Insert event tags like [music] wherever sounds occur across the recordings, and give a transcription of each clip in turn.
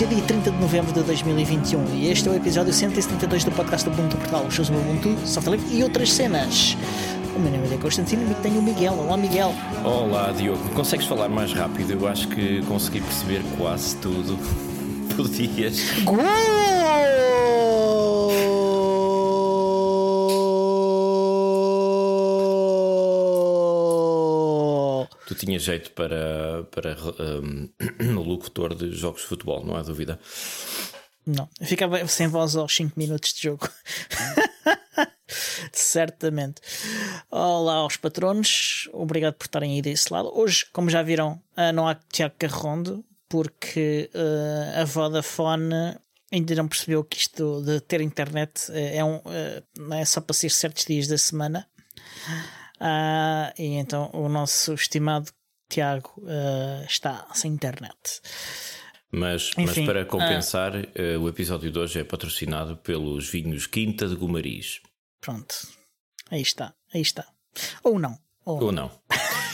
Dia 30 de novembro de 2021 e este é o episódio 172 do podcast do Ubuntu Portugal, os shows do Ubuntu, software e outras cenas. O meu nome é Constantino e tenho o Miguel. Olá, Miguel. Olá, Diogo. Consegues falar mais rápido? Eu acho que consegui perceber quase tudo. [laughs] Podias. Gol! Tu tinhas jeito para, para [clears throat] um, locutor de jogos de futebol, não há dúvida. Não, eu ficava sem voz aos 5 minutos de jogo. [laughs] Certamente. Olá aos patronos, obrigado por estarem aí desse lado. Hoje, como já viram, ah, não há Tiago Carrondo, porque uh, a Vodafone ainda não percebeu que isto de ter internet eh, é, um, não é só para ser certos dias da semana. Uh, e então o nosso estimado Tiago uh, está sem internet. Mas, Enfim, mas para compensar, uh, o episódio de hoje é patrocinado pelos vinhos Quinta de Gomariz. Pronto, aí está, aí está. Ou não. Ou, ou não.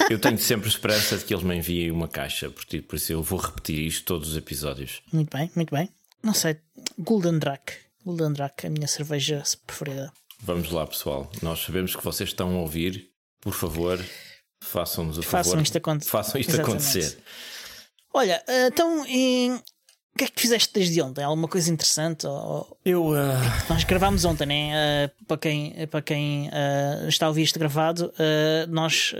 Eu tenho sempre esperança de que eles me enviem uma caixa, por isso eu vou repetir isto todos os episódios. Muito bem, muito bem. Não sei, Golden Drac. Golden Drac, a minha cerveja preferida. Vamos lá, pessoal. Nós sabemos que vocês estão a ouvir por favor, façam-nos o façam favor. Isto acontecer. Façam isto Exatamente. acontecer. Olha, eh, então, em... o que é que fizeste desde ontem? Alguma coisa interessante? Eu. Uh... Nós gravámos ontem, né? Uh, para quem, para quem uh, está a ouvir isto gravado, nós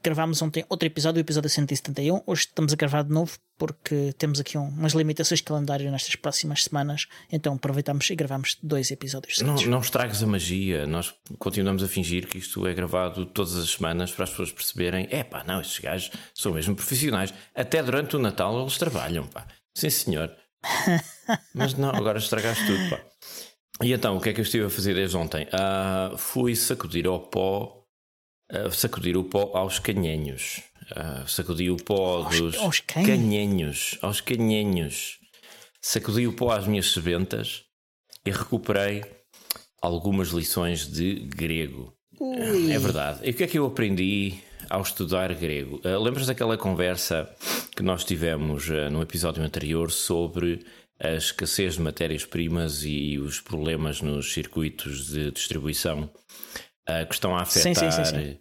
gravámos ontem outro episódio, o episódio 171. Hoje estamos a gravar de novo porque temos aqui um, umas limitações de calendário nestas próximas semanas. Então aproveitamos e gravamos dois episódios. Não, não estragues a magia. Nós continuamos a fingir que isto é gravado todas as semanas para as pessoas perceberem: é pá, não, estes gajos são mesmo profissionais. Até durante o Natal eles trabalham, pá. Sim, senhor. [laughs] Mas não, agora estragaste tudo, pá. E então, o que é que eu estive a fazer desde ontem? Uh, fui sacudir ao pó uh, sacudir o pó aos canhenhos. Uh, sacudi o pó aos, dos aos canhenhos. Aos canhenhos. Sacudi o pó às minhas sebentas e recuperei algumas lições de grego. Ui. É verdade. E o que é que eu aprendi ao estudar grego? Uh, Lembras daquela conversa que nós tivemos uh, no episódio anterior sobre a escassez de matérias-primas e os problemas nos circuitos de distribuição uh, que estão a afetar sim, sim, sim,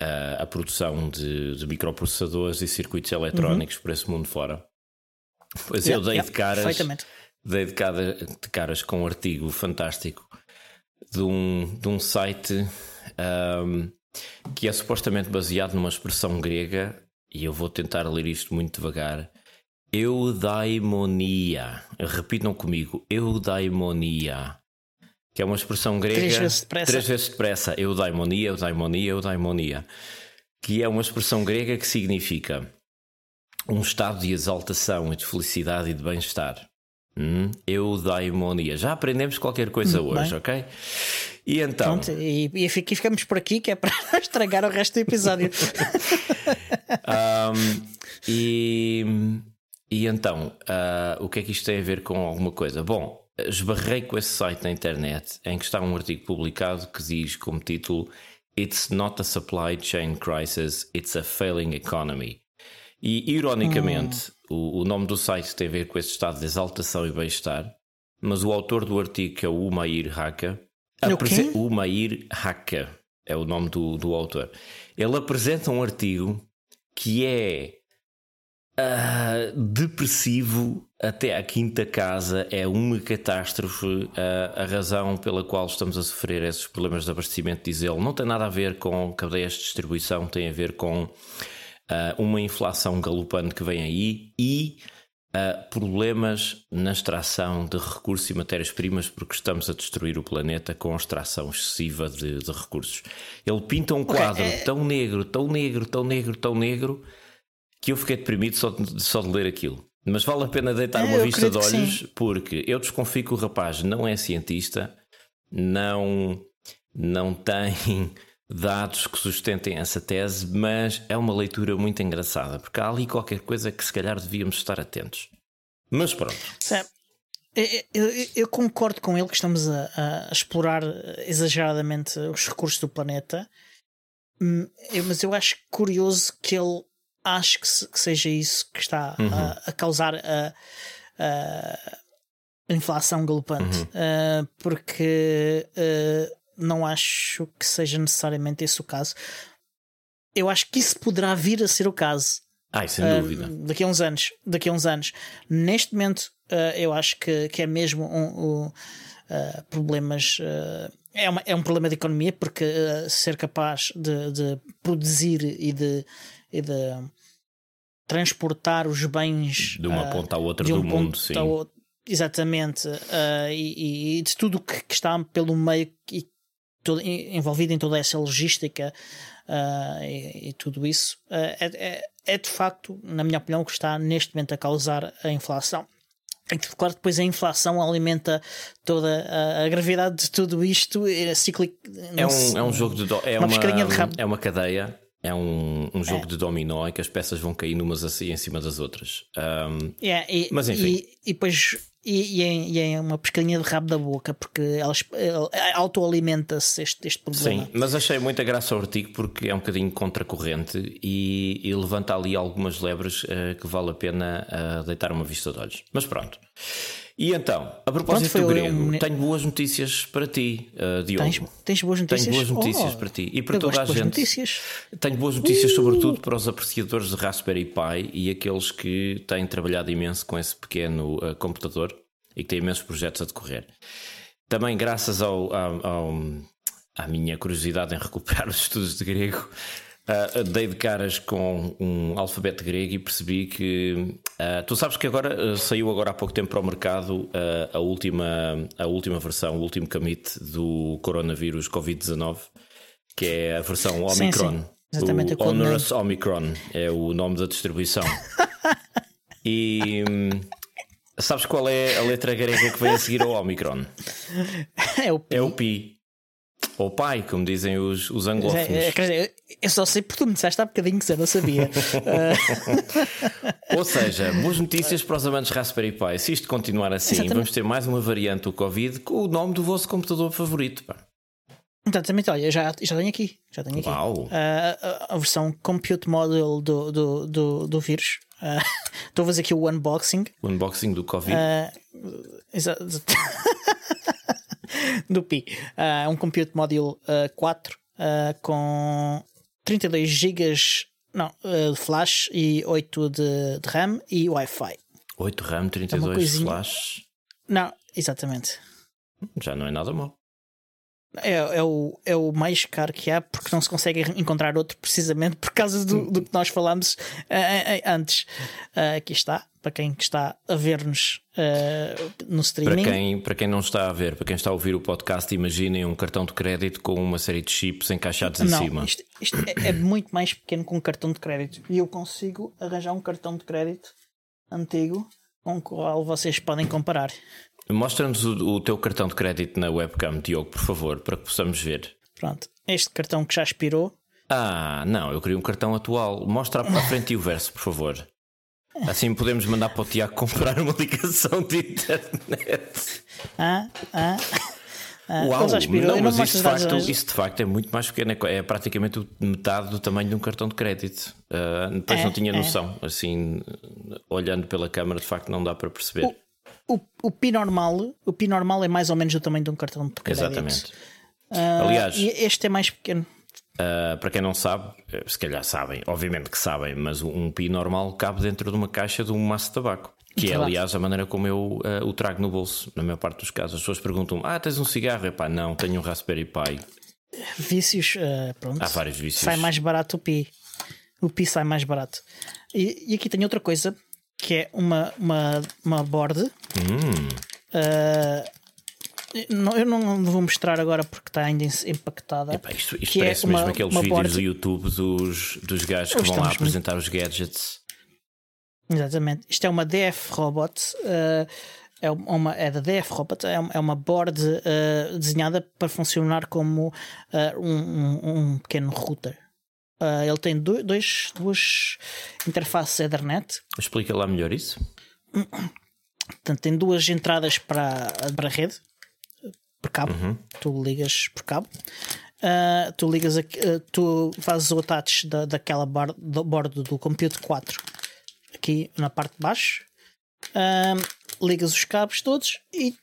uh, a produção de, de, microprocessadores e circuitos eletrónicos uhum. por esse mundo fora. Pois yeah, eu dei yeah, de caras, dei de, cara, de caras com um artigo fantástico de um, de um site um, que é supostamente baseado numa expressão grega, e eu vou tentar ler isto muito devagar. Eudaimonia. Repitam comigo. Eudaimonia que é uma expressão grega. Três vezes depressa. Três vezes depressa. Eudaimonia, eudaimonia, eudaimonia. Que é uma expressão grega que significa um estado de exaltação e de felicidade e de bem-estar. Hum? Eudaimonia. Já aprendemos qualquer coisa Muito hoje, bem. ok? E então. Pronto, e, e ficamos por aqui, que é para [laughs] estragar o resto do episódio. [laughs] um, e, e então, uh, o que é que isto tem a ver com alguma coisa? Bom, esbarrei com esse site na internet em que está um artigo publicado que diz como título It's not a supply chain crisis, it's a failing economy. E ironicamente, hum. o, o, nome do site tem a ver com esse estado de exaltação e bem-estar, mas o autor do artigo, que é o Umair Haka, o Umair Haka é o nome do, do autor, ele apresenta um artigo que é Uh, depressivo até à quinta casa é uma catástrofe. Uh, a razão pela qual estamos a sofrer esses problemas de abastecimento, diz ele, não tem nada a ver com cadeias de distribuição, tem a ver com uh, uma inflação galopante que vem aí e problemas na extração de recursos e matérias-primas, porque estamos a destruir o planeta com a extração excessiva de, de recursos. Ele pinta um quadro okay, tão negro, tão negro, tão negro, tão negro que eu fiquei deprimido só de, só de ler aquilo. Mas vale a pena deitar é, uma vista de olhos, porque eu desconfio que o rapaz não é cientista, não, não tem [laughs] dados que sustentem essa tese, mas é uma leitura muito engraçada, porque há ali qualquer coisa que se calhar devíamos estar atentos. Mas pronto. Eu, eu, eu, concordo com ele que estamos a, a, explorar exageradamente os recursos do planeta, hum, mas eu acho curioso que ele acho que, se, que seja isso que está uhum. a, a, causar a, inflação galopante, uhum. porque não acho que seja necessariamente esse o caso. Eu acho que isso poderá vir a ser o caso. Ai, sem dúvida. daqui a uns anos. Daqui a uns anos. Neste momento, eu acho que, que é mesmo um, um problemas é, uma, é um problema de economia porque uh, ser capaz de, de, produzir e de, e de transportar os bens de uma uh, ponta à outra um do mundo, sim. Outro, exatamente, uh, e, e, de tudo que, que, está pelo meio e todo, envolvido em toda essa logística e, e, tudo isso, é, é, é de facto, na minha opinião, o que está neste momento a causar a inflação. Claro, depois a inflação alimenta toda a, a gravidade de tudo isto. É, cíclico, é, um, é um jogo de. Do, é uma, uma é uma cadeia. É um, um jogo é. de dominó em que as peças vão cair umas assim em cima das outras. Um, yeah, e, mas enfim. E, e depois e, e, é, e, é, uma pescadinha de rabo da boca, porque elas autoalimenta-se este, este problema. Sim, mas achei muita graça ao artigo porque é um bocadinho contracorrente e, e levanta ali algumas lebres uh, que vale a pena uh, deitar uma vista de olhos. Mas pronto. E então, a propósito do grego, um... tenho boas notícias para ti, uh, Diogo. Tens, tens, boas notícias? Tenho boas notícias oh, para ti e para toda a gente. Notícias. Tenho boas notícias, uh. sobretudo para os apreciadores de Raspberry Pi e aqueles que têm trabalhado imenso com esse pequeno uh, computador e que têm imensos projetos a decorrer. Também, graças ao, ao, ao à minha curiosidade em recuperar [laughs] os estudos de grego, Uh, dei de caras com um alfabeto grego e percebi que uh, tu sabes que agora uh, saiu agora há pouco tempo para o mercado a última a última versão, o último commit do coronavírus Covid-19, que é a versão Omicron. Sim, sim. Exatamente, o Onerous Omicron é o nome da distribuição. [laughs] e hum, sabes qual é a letra grega que vem a seguir ao Omicron? É o Pi. É o Pi. Ou pai, como dizem os, os anglófonos. É, é, eu só sei porque tu me disseste há bocadinho que eu não sabia. [laughs] Ou seja, boas notícias para os amantes Raspberry Pi. Se isto continuar assim, Exatamente. vamos ter mais uma variante do Covid com o nome do vosso computador favorito. Pá. Exatamente, olha, já, já tenho aqui. Já tenho aqui. Uau. Uh, a, a, versão Compute Model do, do, do, do vírus. Uh, estou a fazer aqui o unboxing. O unboxing do Covid. Uh, exato. [laughs] do Pi. Uh, um Compute Module uh, 4 uh, com 32 GB não, de flash e 8 de, de RAM e Wi-Fi. 8 RAM, 32 é flash? Não, exatamente. Já não é nada mal. É, é, o, é o mais caro que há porque não se consegue encontrar outro precisamente por causa do, do que nós falámos uh, antes. Uh, aqui está, para quem está a ver-nos uh, no streaming. Para quem, para quem não está a ver, para quem está a ouvir o podcast, imaginem um cartão de crédito com uma série de chips encaixados não, em cima. Isto, isto é, é, muito mais pequeno que um cartão de crédito. E eu consigo arranjar um cartão de crédito antigo com o qual vocês podem comparar. Mostra-nos o, o, teu cartão de crédito na webcam, Diogo, por favor, para que possamos ver. Pronto, este cartão que já expirou. Ah, não, eu queria um cartão atual. Mostra à frente e o verso, por favor. Assim podemos mandar para o Tiago comprar uma ligação de internet. Ah, ah. Ah, Uau, não, mas isso de, facto, isso de facto é muito mais pequeno, é, é praticamente metade do tamanho de um cartão de crédito. Uh, depois é, não tinha é. noção, é. assim, olhando pela câmara, de facto não dá para perceber. O, o, Pi normal, o Pi normal é mais ou menos do tamanho de um cartão de crédito. Exatamente. Uh, Aliás, este é mais pequeno. Uh, para quem não sabe, eh, se calhar sabem, obviamente que sabem, mas um Pi normal cabe dentro de uma caixa de um maço de tabaco. Que é, aliás, a maneira como eu uh, o trago no bolso, na maior parte dos casos. As pessoas perguntam: Ah, tens um cigarro? Epá, não, tenho um Raspberry Pi. Vícios, uh, pronto. Há vários vícios. Sai mais barato o Pi. O Pi sai mais barato. E, e aqui tem outra coisa que é uma, uma, uma board. Hum. Uh, não, eu não vou mostrar agora porque está ainda empactada. Epá, isto, isto parece é mesmo uma, aqueles uma vídeos board... do YouTube dos, dos gajos que vão lá apresentar muito... os gadgets. Exatamente. Isto é uma DF Robot. Uh, é, uma, é da DF Robot. É, é uma board uh, desenhada para funcionar como um, um, um pequeno router. Uh, ele tem dois, duas interfaces Ethernet. Explica lá melhor isso. Portanto, tem duas entradas para, para a rede, por cabo. Uhum. Tu ligas por cabo. Uh, tu ligas, aqui, uh, tu fazes o attach da, daquela borda do, do Compute 4 aqui na parte de baixo. ligas os cabos todos e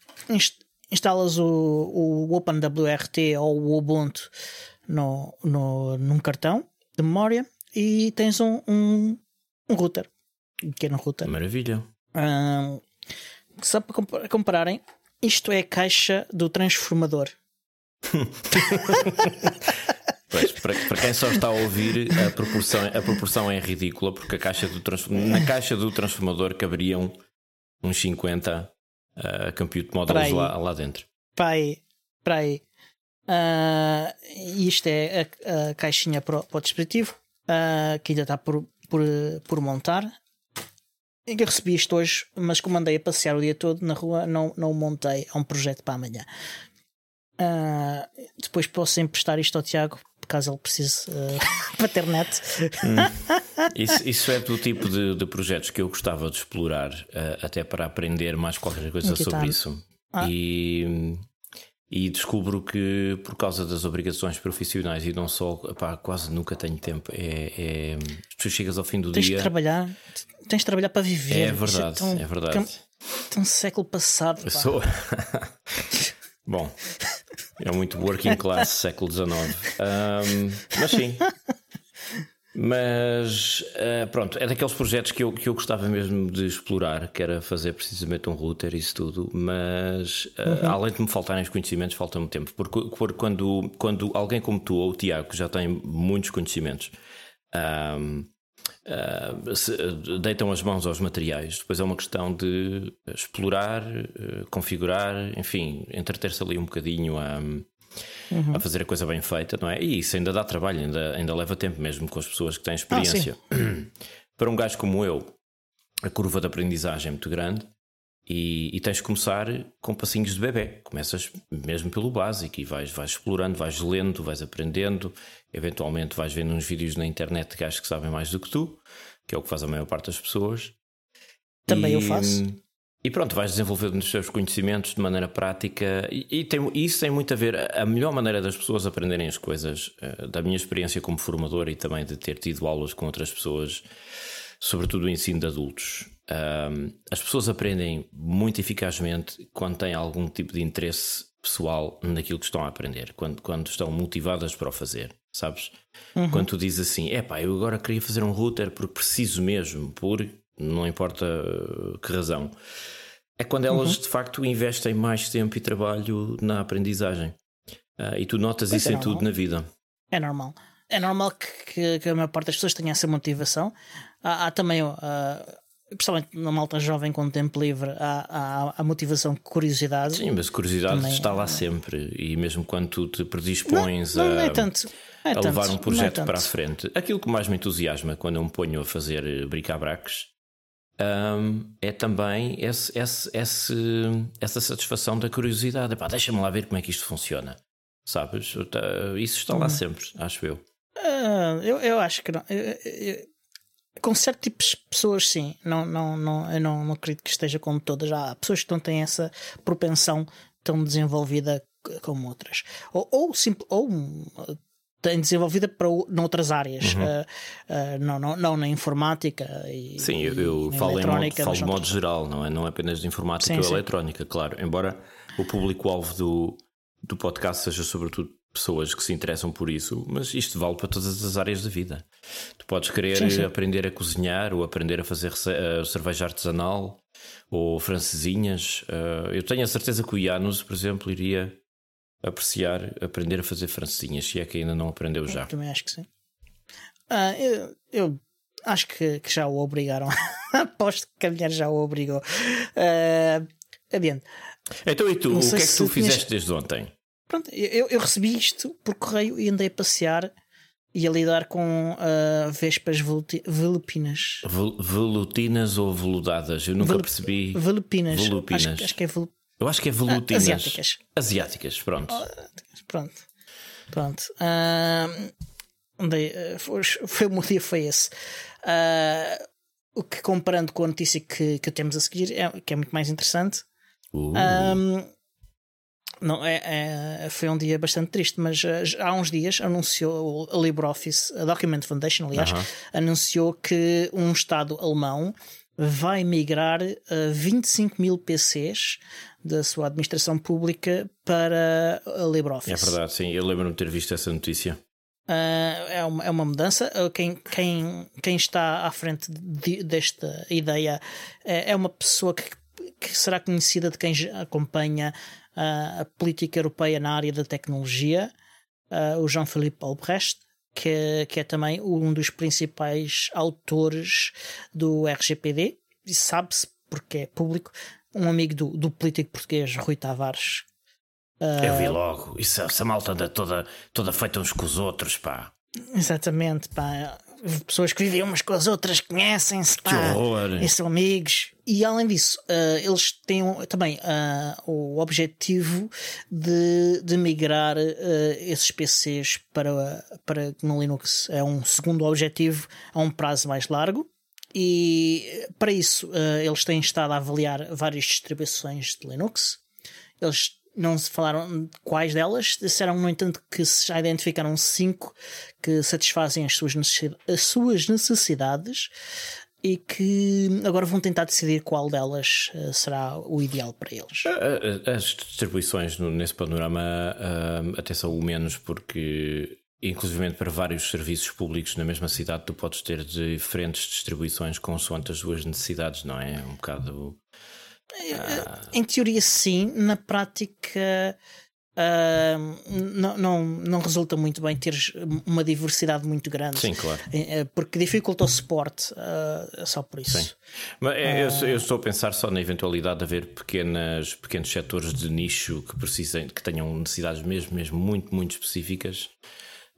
instalas o, o OpenWRT ou o Ubuntu no, no, num cartão de memória e tens um, um, um router, um pequeno router. Maravilha. Um, só para compararem, isto é a caixa do transformador. [laughs] Pois, para, para, quem só está a ouvir, a proporção, a proporção é ridícula, porque a caixa do na caixa do transformador caberiam uns 50 uh, compute modules lá, lá dentro. Para aí. Uh, isto é a, a caixinha para o, para o dispositivo, uh, que ainda está por, por, por montar. Eu recebi isto hoje, mas como andei a passear o dia todo na rua, não, não o montei. É um projeto para amanhã. Uh, depois posso emprestar isto ao Tiago caso ele precise [laughs] uh, net. Hum. Isso, isso, é do tipo de, de, projetos que eu gostava de explorar, uh, até para aprender mais qualquer coisa sobre isso. Ah. E, e descubro que por causa das obrigações profissionais e não só, pá, quase nunca tenho tempo. É, é, tu chegas ao fim do tens dia. Tens de trabalhar, tens de trabalhar para viver. É verdade, é, tão, é verdade. Tão século passado. Eu sou. [laughs] Bom, é muito working class século XIX. Um, mas sim. Mas uh, pronto, é daqueles projetos que eu, que eu gostava mesmo de explorar, que era fazer precisamente um router e isso tudo, mas uh, uhum. além de me faltarem os conhecimentos, falta-me tempo. Porque, porque, quando, quando alguém como tu ou o Tiago já tem muitos conhecimentos, um, uh, se, deitam as mãos aos materiais. Depois é uma questão de explorar, configurar, enfim, entreter-se ali um bocadinho a, uhum. a, fazer a coisa bem feita, não é? E isso ainda dá trabalho, ainda, ainda leva tempo mesmo com as pessoas que têm experiência. Ah, [clears throat] Para um gajo como eu, a curva de aprendizagem é muito grande. E, e, tens de começar com passinhos de bebê. Começas mesmo pelo básico e vais, vais explorando, vais lendo, vais aprendendo. Eventualmente vais vendo uns vídeos na internet de gajos que sabem mais do que tu, que é o que faz a maior parte das pessoas. Também e, eu faço. E pronto, vais desenvolvendo os teus conhecimentos de maneira prática. E, e tem, isso tem muito a ver. A melhor maneira das pessoas aprenderem as coisas, eh, da minha experiência como formador e também de ter tido aulas com outras pessoas, sobretudo o ensino de adultos. As pessoas aprendem muito eficazmente quando têm algum tipo de interesse pessoal naquilo que estão a aprender, quando, quando estão motivadas para o fazer, sabes? Uhum. Quando tu dizes assim, é pá, eu agora queria fazer um router porque preciso mesmo, por não importa uh, que razão, é quando elas uhum. de facto investem mais tempo e trabalho na aprendizagem. Uh, e tu notas pois isso é em tudo na vida. É normal. É normal que, que, a maior parte das pessoas tenha essa motivação. Há, há também uh, principalmente na malta jovem com tempo livre, há, há, há motivação, curiosidade. Sim, mas curiosidade Também, está lá sempre. E mesmo quando tu te predispões não, não, não é tanto, é a tanto, levar um é projeto é para a frente, aquilo que mais me entusiasma quando eu me ponho a fazer eh, bricabraques um, é também esse, esse, esse, essa satisfação da curiosidade. Deixa-me lá ver como é que isto funciona. Sabes? Isso está lá hum. sempre, acho eu. Uh, eu, eu acho que não. Eu, eu, com certos tipos de pessoas, sim. Não, não, não, eu não, não acredito que esteja com todas. Há pessoas que não têm essa propensão tão desenvolvida como outras. Ou, ou, simples, ou têm desenvolvida para noutras áreas, uhum. uh, uh, não, não, não na informática. E, sim, eu, eu falo em modo, falo de modo geral, não é, não é apenas de informática sim, ou sim. eletrónica, claro. Embora o público-alvo do, do podcast seja sobretudo pessoas que se interessam por isso, mas isto vale para todas as áreas da vida. Tu podes querer sim, aprender a cozinhar ou aprender a fazer uh, cerveja artesanal ou francesinhas. Uh, eu tenho a certeza que o Janus, por exemplo, iria apreciar aprender a fazer francesinhas, se é que ainda não aprendeu já. Eu também acho que sim. Uh, eu, eu, acho que, que, já o obrigaram. [laughs] Aposto que a mulher já o obrigou. Uh, adiante. Então, e tu, o que é que tu fizeste tinhas... desde ontem? Pronto, eu, eu recebi isto por correio e andei a passear e a lidar com uh, vespas velupinas. velutinas ou veludadas? Eu nunca percebi. Velupinas. Velupinas. Acho, acho, que é vel... Eu acho que é velutinas. Uh, asiáticas. Asiáticas, pronto. Pronto. Pronto. Uh, andei, foi, foi, o meu dia foi esse. Uh, o que comparando com a notícia que, que temos a seguir, é, que é muito mais interessante. Uh. Um, não, é, é, foi um dia bastante triste, mas uh, há uns dias anunciou a LibreOffice, a Document Foundation, aliás, uh -huh. anunciou que um Estado alemão vai migrar uh, 25 mil PCs da sua administração pública para a LibreOffice. É verdade, sim. Eu lembro-me de ter visto essa notícia. Uh, é, uma, é uma mudança. Uh, quem, quem, quem está à frente de, desta ideia é, é uma pessoa que, que, será conhecida de quem acompanha uh, a política europeia na área da tecnologia, o Jean-Philippe Albrecht, que, que é também um dos principais autores do RGPD, e sabe-se porque é público, um amigo do, do político português Rui Tavares, Uh... Eu vi logo, isso, essa malta anda toda, toda feita uns com os outros, pá. Exatamente, pá. Pessoas que vivem umas com as outras conhecem-se, pá. E são amigos. E além disso, uh, eles têm também uh, o objetivo de, de migrar esses PCs para, para no Linux. É um segundo objetivo a um prazo mais largo. E para isso, eles têm estado a avaliar várias distribuições de Linux. Eles não se falaram quais delas, disseram, no entanto, que já identificaram cinco que satisfazem as suas, necessidades, as suas necessidades e que agora vão tentar decidir qual delas uh, será o ideal para eles. As distribuições nesse panorama até são o menos, porque inclusive para vários serviços públicos na mesma cidade tu podes ter diferentes distribuições consoante as suas necessidades, não é? Um bocado ah. Em teoria, sim. Na prática, uh, não, não, não resulta muito bem ter uma diversidade muito grande. Sim, claro. Eh, porque dificulta o suporte, uh, só por isso. Sim. Mas é, eu, eu, estou a pensar só na eventualidade de haver pequenas, pequenos setores de nicho que precisem, que tenham necessidades mesmo, mesmo muito, muito específicas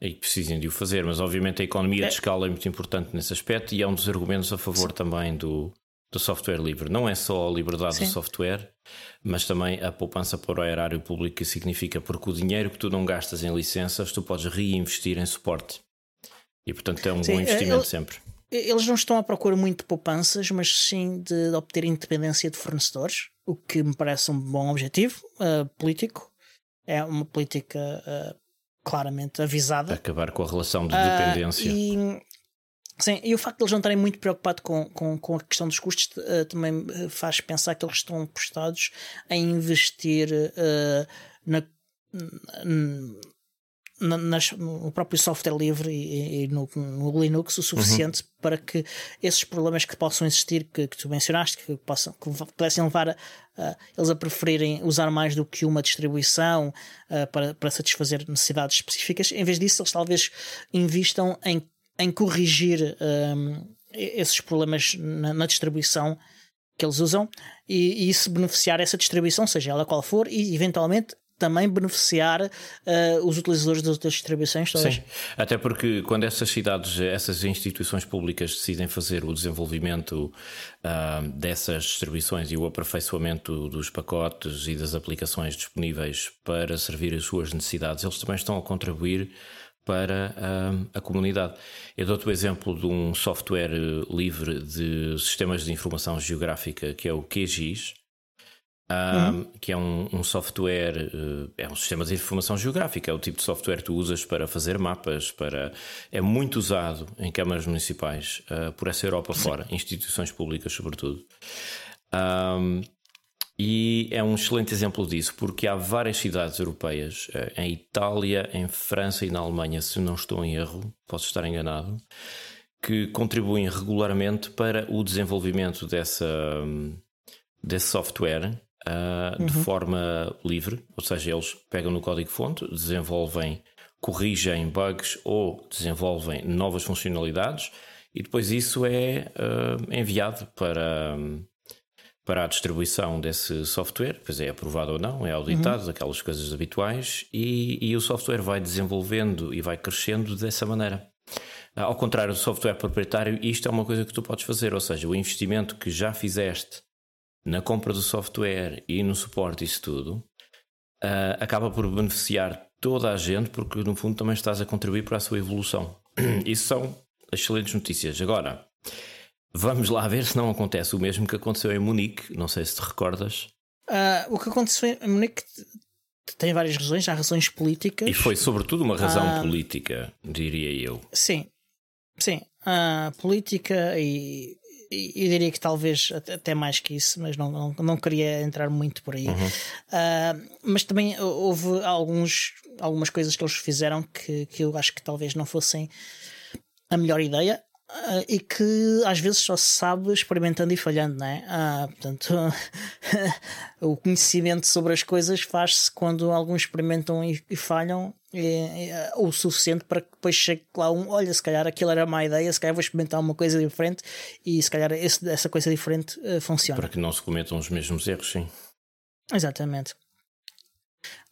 e que precisem de o fazer, mas obviamente a economia é. de escala é muito importante nesse aspecto e é um dos argumentos a favor Sim. também do, do software livre. Não é só a liberdade Sim. do software, mas também a poupança para o erário público, que significa porque o dinheiro que tu não gastas em licenças, tu podes reinvestir em suporte. E portanto é um sim, bom investimento ele, sempre. Eles não estão à procura muito de poupanças, mas sim de, de obter independência de fornecedores, o que me parece um bom objetivo uh, político. É uma política uh, claramente avisada. Acabar com a relação de dependência. Uh, e Sim, e o facto de eles não estarem muito preocupados com, com, com a questão dos custos uh, também eh, faz pensar que eles estão apostados a investir uh, na, na, nas, no próprio software livre e, e no, no, Linux o suficiente uhum. para que esses problemas que possam existir, que, que tu mencionaste, que, possam, que pudessem levar a, a, eles a preferirem usar mais do que uma distribuição para, para satisfazer necessidades específicas, em vez disso, eles talvez investam em em corrigir um, esses problemas na, na, distribuição que eles usam e, e, isso beneficiar essa distribuição, seja ela qual for, e eventualmente também beneficiar uh, os utilizadores das outras distribuições todas. Sim, até porque quando essas cidades, essas instituições públicas decidem fazer o desenvolvimento uh, dessas distribuições e o aperfeiçoamento dos pacotes e das aplicações disponíveis para servir as suas necessidades, eles também estão a contribuir para a, a comunidade. Eu dou-te o exemplo de um software eh, livre de sistemas de informação geográfica que é o QGIS, um, uhum. que é um, um, software, eh, é um sistema de informação geográfica, é o tipo de software que tu usas para fazer mapas, para é muito usado em câmaras municipais uh, por essa Europa fora, instituições públicas sobretudo. Um, e é um excelente exemplo disso, porque há várias cidades europeias, eh, em Itália, em França e na Alemanha, se não estou em erro, posso estar enganado, que contribuem regularmente para o desenvolvimento dessa, desse software uh, uhum. de forma livre, ou seja, eles pegam no código-fonte, desenvolvem, corrigem bugs ou desenvolvem novas funcionalidades e depois isso é uh, enviado para para a distribuição desse software, pois é aprovado ou não, é auditado, uhum. aquelas coisas habituais, e, e, o software vai desenvolvendo e vai crescendo dessa maneira. Ao contrário do software proprietário, isto é uma coisa que tu podes fazer, ou seja, o investimento que já fizeste na compra do software e no suporte, isso tudo, uh, acaba por beneficiar toda a gente, porque no fundo também estás a contribuir para a sua evolução. [clears throat] Isso são excelentes notícias. Agora, Vamos lá ver se não acontece o mesmo que aconteceu em Munique. Não sei se te recordas. Uh, o que aconteceu em Munique tem várias razões, há razões políticas. E foi sobretudo uma razão uh, política, diria eu. Sim, sim. Uh, política e, eu diria que talvez até mais que isso, mas não, não, não queria entrar muito por aí. Uhum. Uh, mas também houve alguns, algumas coisas que eles fizeram que, que eu acho que talvez não fossem a melhor ideia. Uh, e que às vezes só se sabe experimentando e falhando, não é? Ah, portanto, [laughs] o conhecimento sobre as coisas faz-se quando alguns experimentam e, e falham é, é, o suficiente para que depois chegue lá um, olha, se calhar aquilo era má ideia, se calhar vou experimentar uma coisa diferente e se calhar esse, essa coisa diferente uh, funciona. Para que não se cometam os mesmos erros, sim. Exatamente.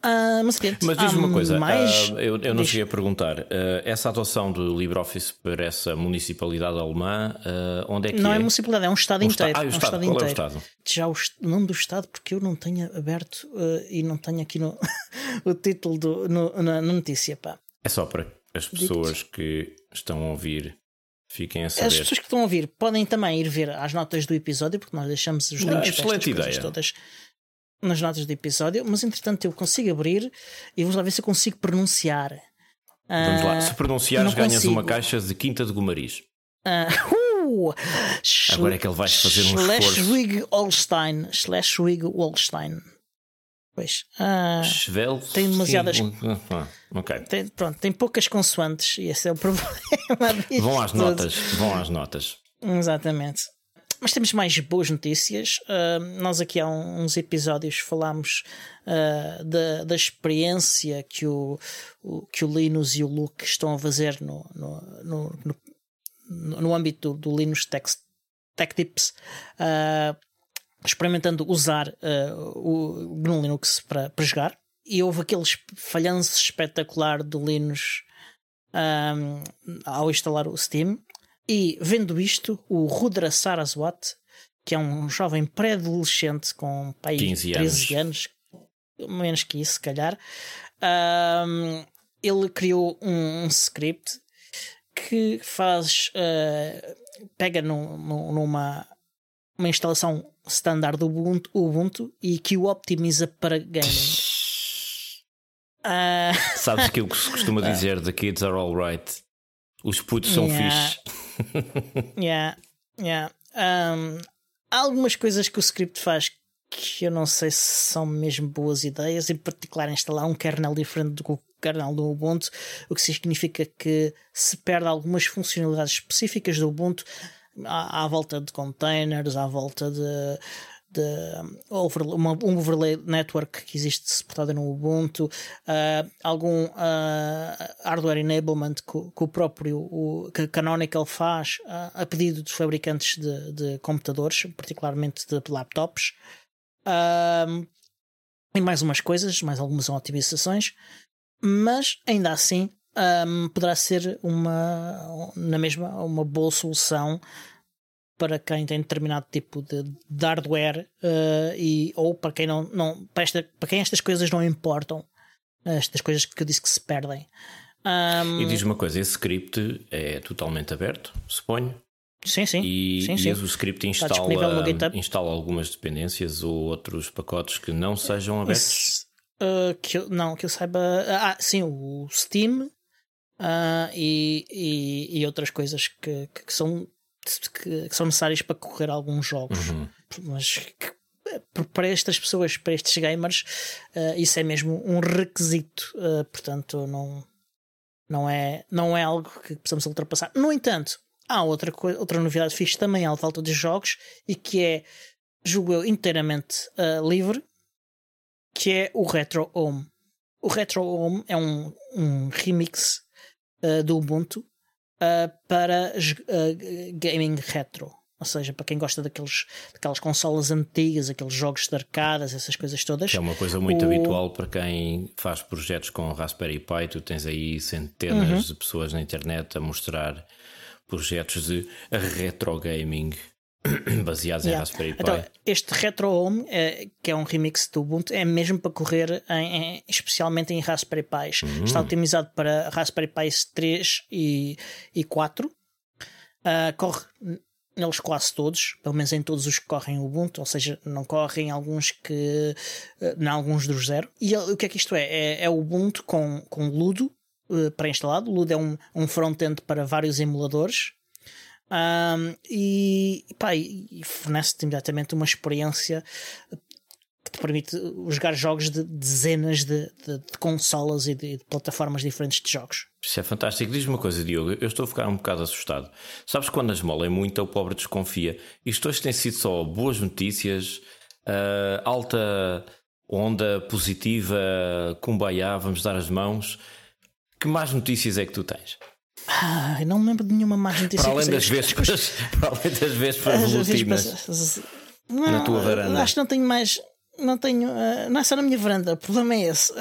Uh, mas, mas diz-me uma coisa, mais... uh, eu, eu, não cheguei a perguntar, uh, essa adoção do LibreOffice para essa municipalidade alemã, onde é que Não é? é municipalidade, é um Estado um inteiro. Ah, o é um Estado. Estado inteiro. é o Estado? Já o, o, nome do Estado, porque eu não tenho aberto e não tenho aqui no, [laughs] o título do, no, na, na, notícia. Pá. É só para as pessoas que estão a ouvir fiquem a saber. As pessoas que estão a ouvir podem também ir ver as notas do episódio, porque nós deixamos os links não, excelente todas nas notas do episódio, mas entretanto eu consigo abrir e vamos lá ver se eu consigo pronunciar. Vamos lá, se pronunciares, ganhas consigo. uma caixa de Quinta de Gomariz. Uh, uh, Agora é que ele vai fazer um Schleswig Holstein. Schleswig Holstein. Pois. Uh, tem demasiadas. Ah. Tem, pronto, tem poucas consoantes e esse é o [laughs] problema. vão às notas. Vão às notas. Exatamente. Mas temos mais boas notícias. Uh, nós aqui há uns episódios falámos uh, da, da experiência que o, o, que o Linus e o Luke estão a fazer no, no, no, no, no âmbito do, Linux Tech, Tech Tips. Uh, experimentando usar o GNU Linux para, para jogar. E houve aquele falhanço espetacular do Linux um, ao instalar o Steam. E vendo isto, o Rudra Saraswat, que é um jovem pré-adolescente com pai, 15 13 anos. anos. menos que isso, se calhar, um, ele criou um, um, script que faz. Uh, pega numa uma instalação standard do Ubuntu, Ubuntu e que o optimiza para gaming. Uh... [laughs] Sabes que o que se costuma [laughs] dizer: The kids are alright. Os putos são yeah. fixe. Yeah, yeah. Um, há algumas coisas que o script faz que eu não sei se são mesmo boas ideias, em particular instalar um kernel diferente do que o kernel do Ubuntu, o que significa que se perde algumas funcionalidades específicas do Ubuntu à, à volta de containers, à volta de de um overlay network que existe suportada no Ubuntu, uh, algum uh, hardware enablement que, que, o próprio o, que Canonical faz uh, a pedido dos fabricantes de, de computadores, particularmente de laptops. e mais umas coisas, mais algumas otimizações, mas ainda assim um, poderá ser uma na mesma uma boa solução para quem tem determinado tipo de, de hardware uh, e, ou para quem não, não para, esta, para quem estas coisas não importam, estas coisas que eu disse que se perdem. Um, e diz uma coisa: esse script é totalmente aberto, suponho. Sim, sim. E, sim, e sim. o script instala, instala algumas dependências ou outros pacotes que não sejam abertos? Uh, que eu, não, que eu saiba. Ah, sim, o Steam uh, e, e, e, outras coisas que, que, que são que, que, são necessárias para correr alguns jogos. Uhum. Mas que, para estas pessoas, para estes gamers, uh, isso é mesmo um requisito. Uh, portanto, não, não, é, não é algo que possamos ultrapassar. No entanto, há outra, outra novidade fixe também à volta dos jogos e que é, julgo eu, inteiramente uh, livre, que é o Retro Home. O Retro Home é um, um remix do Ubuntu uh, para uh, gaming retro. Ou seja, para quem gosta daqueles, daquelas consolas antigas, aqueles jogos de arcadas, essas coisas todas. Que é uma coisa muito o... habitual para quem faz projetos com Raspberry Pi. Tu tens aí centenas uhum. de pessoas na internet a mostrar projetos de retro gaming. [coughs] baseados yeah. em Raspberry Pi. Então, este Retro Home, é, que é um remix do Ubuntu, é mesmo para correr em, em, especialmente em Raspberry Pis. Uhum. Está otimizado para Raspberry Pis 3 e, e 4. Uh, ah, corre neles quase todos, pelo menos em todos os que correm o Ubuntu, ou seja, não correm alguns que. Uh, não, alguns dos zero. E o que é que isto é? É, é o Ubuntu com, com Ludo uh, pré-instalado. Ludo é um, um front-end para vários emuladores Um, e, pá, e fornece-te imediatamente uma experiência que te permite jogar jogos de dezenas de, de, de consolas e de, de, plataformas diferentes de jogos. Isso é fantástico. Diz-me uma coisa, Diogo, eu estou a ficar um bocado assustado. Sabes quando a esmola é muito, o pobre desconfia. Isto hoje tem sido só boas notícias, uh, alta onda positiva, cumbaiá, vamos dar as mãos. Que mais notícias é que tu tens? Ah, não me lembro de nenhuma más notícia. [laughs] Para além das vésperas, para além das vésperas volutinas na tua varanda. Acho que não tenho mais. Não tenho. Uh, não é só na minha varanda, o problema é esse. Uh,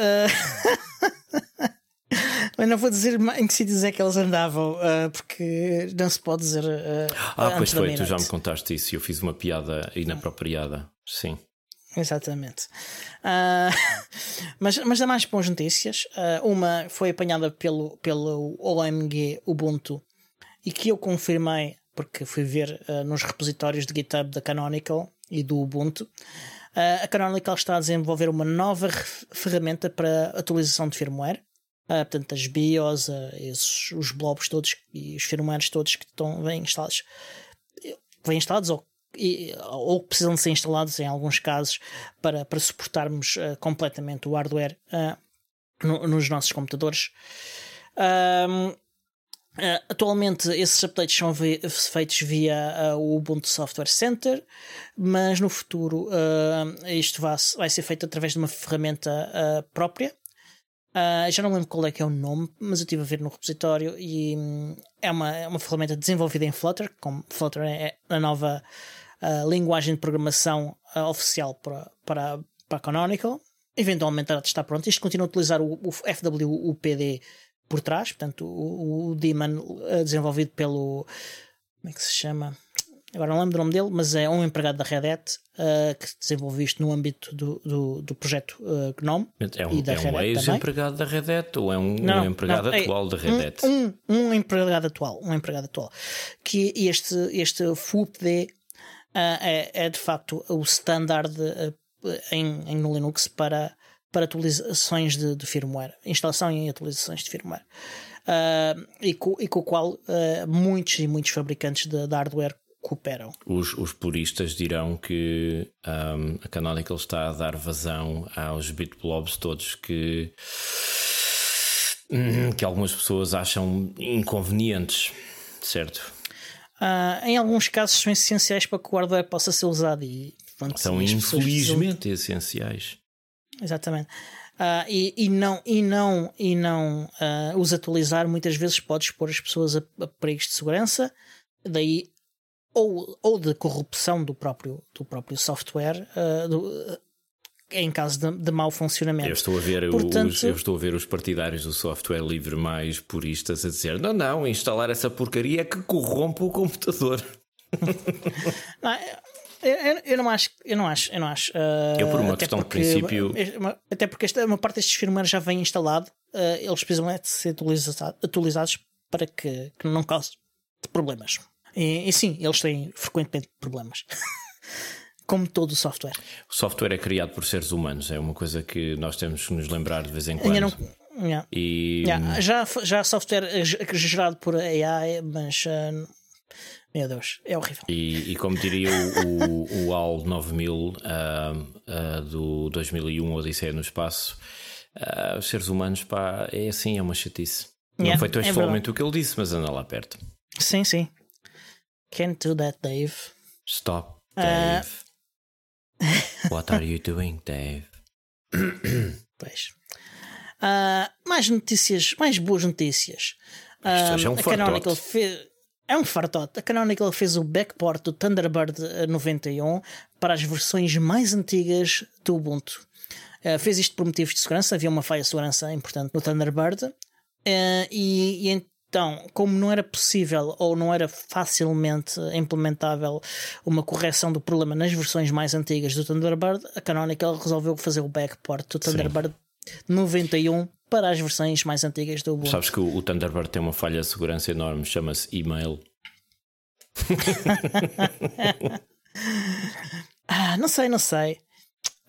[laughs] eu não vou dizer em que sítios é que eles andavam, uh, porque não se pode dizer. ah, pois foi, tu já me contaste isso e eu fiz uma piada inapropriada. Sim. Exatamente. Uh, [laughs] mas, mas há mais boas notícias. Uh, uma foi apanhada pelo, pelo OMG Ubuntu e que eu confirmei porque fui ver uh, nos repositórios de GitHub da Canonical e do Ubuntu. a Canonical está a desenvolver uma nova ferramenta para atualização de firmware. portanto, as BIOS, esses, os blobs todos e os firmwares todos que estão bem instalados, bem instalados ou e, ou precisam de ser instalados em alguns casos para, para suportarmos uh, completamente o hardware uh, no, nos nossos computadores. Um, Uh, atualmente esses updates são feitos via uh, o Ubuntu Software Center, mas no futuro uh, isto vai, vai, ser feito através de uma ferramenta própria. já não lembro qual é que é o nome, mas eu estive a ver no repositório e um, é, uma, é uma ferramenta desenvolvida em Flutter, como Flutter é a nova a linguagem de programação uh, oficial para, para, para a Canonical. Eventualmente está pronto. Isto continua a utilizar o, o FWUPD por trás, portanto, o, o daemon uh, desenvolvido pelo. Como é que se chama? Agora não lembro do nome dele, mas é um empregado da Red Hat uh, que desenvolveu isto no âmbito do, do, do projeto uh, GNOME. É um, é um ex-empregado da Red Hat ou é um, não, um empregado não, é atual é, da Red Hat? Um, um, empregado atual, um empregado atual. Que este, este FUPD é, é, de facto o standard uh, em, em, Linux para, para atualizações de, de firmware, instalação e atualizações de firmware. Uh, e, co, e, com, o qual muitos e muitos fabricantes de, de hardware cooperam. Os, os, puristas dirão que um, a Canonical está a dar vazão aos bitblobs todos que, hum, que algumas pessoas acham inconvenientes, certo? Uh, em alguns casos são essenciais para que o hardware possa ser usado e são infelizmente precisam... essenciais. Exatamente. Uh, e, e, não, e não, e não uh, os atualizar muitas vezes pode expor as pessoas a, a perigos de segurança, daí ou, ou de corrupção do próprio, do próprio software, uh, do, em caso de, de mau funcionamento. Eu estou, a ver Portanto, os, eu estou a ver os partidários do software livre mais puristas a dizer: não, não, instalar essa porcaria é que corrompe o computador. [laughs] não, eu, eu, não acho, eu não acho, eu não acho. Uh, eu por uma questão porque, de princípio. Até porque esta, uma parte destes firmware já vem instalado, uh, eles precisam é de ser atualizados, atualizados para que, que não cause problemas. E, e sim, eles têm frequentemente problemas. [laughs] como todo o software. O software é criado por seres humanos, é uma coisa que nós temos que nos lembrar de vez em quando. Não, yeah. E... Yeah. Já, já software gerado por AI, mas uh, meu Deus, é horrível. E, e como diria o, o, o AL 9000 uh, uh, do 2001, Odisseia no Espaço, uh, os seres humanos, pá, é assim, é uma chatice. Yeah, Não foi textualmente é o que ele disse, mas anda lá perto. Sim, sim. Can't do that, Dave. Stop, Dave. What are you doing, Dave? [coughs] pois. Uh, mais notícias, mais boas notícias. Uh, é um a Canonical fez, é um fartote. A Canonical fez o backport do Thunderbird 91 para as versões mais antigas do Ubuntu. Uh, fez isto por motivos de segurança, havia uma falha de segurança importante no Thunderbird. Uh, e, e, então, como não era possível ou não era facilmente implementável uma correção do problema nas versões mais antigas do Thunderbird, a Canonical resolveu fazer o backport do Thunderbird Sim. 91 para as versões mais antigas do Ubuntu. Sabes que o, Thunderbird tem uma falha de segurança enorme, chama-se email. [laughs] ah, não sei, não sei.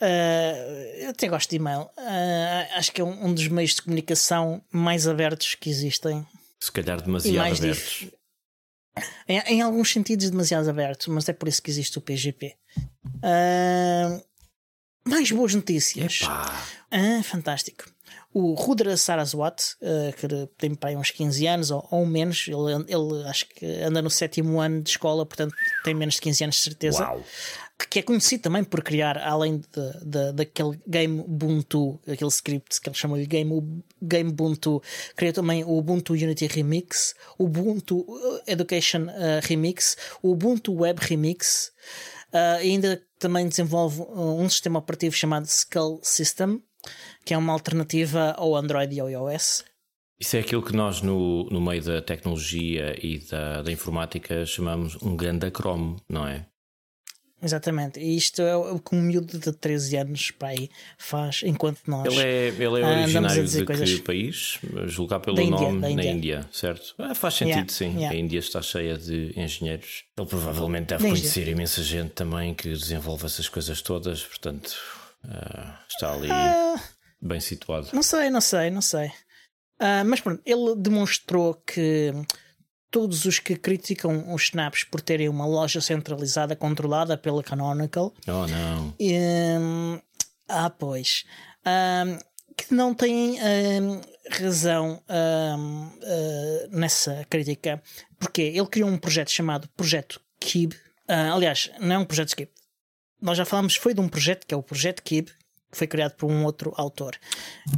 Uh, eu até gosto de e-mail. Uh, acho que é um, um, dos meios de comunicação mais abertos que existem se calhar demasiado abertos. Em, em, alguns sentidos demasiado aberto, mas é por isso que existe o PGP. Uh, mais boas notícias. Ah, fantástico. O Rudra Saraswat, uh, que tem para aí uns 15 anos ou, ou menos, ele, ele, acho que anda no sétimo ano de escola, portanto tem menos de 15 anos de certeza. Uau que é conhecido também por criar, além de, de, daquele Game Ubuntu, aquele script que ele chamou-lhe Game, Game Ubuntu, criou também o Ubuntu Unity Remix, o Ubuntu Education uh, Remix, o Ubuntu Web Remix, uh, ainda também desenvolve um sistema operativo chamado Skull System, que é uma alternativa ao Android e ao iOS. Isso é aquilo que nós, no, no meio da tecnologia e da, da informática, chamamos um grande Chrome, não é? Exatamente, e isto é o que um miúdo de 13 anos para aí faz enquanto nós. Ele é, ele é ah, originário de que país? Julgar pelo da nome Índia, na Índia, certo? Ah, faz sentido, yeah, sim. Yeah. A Índia está cheia de engenheiros. Ele provavelmente deve conhecer imensa gente também que desenvolve essas coisas todas, portanto uh, está ali uh, bem situado. Não sei, não sei, não sei. Uh, mas pronto, ele demonstrou que todos os que criticam os snaps por terem uma loja centralizada controlada pela Canonical. Oh, não. Um, ah, pois. Um, que não têm um, razão uh, nessa crítica. Porque ele criou um projeto chamado Projeto Kib. Uh, aliás, não é um projeto Kib. Nós já falámos, foi de um projeto que é o Projeto Kib, que foi criado por um outro autor.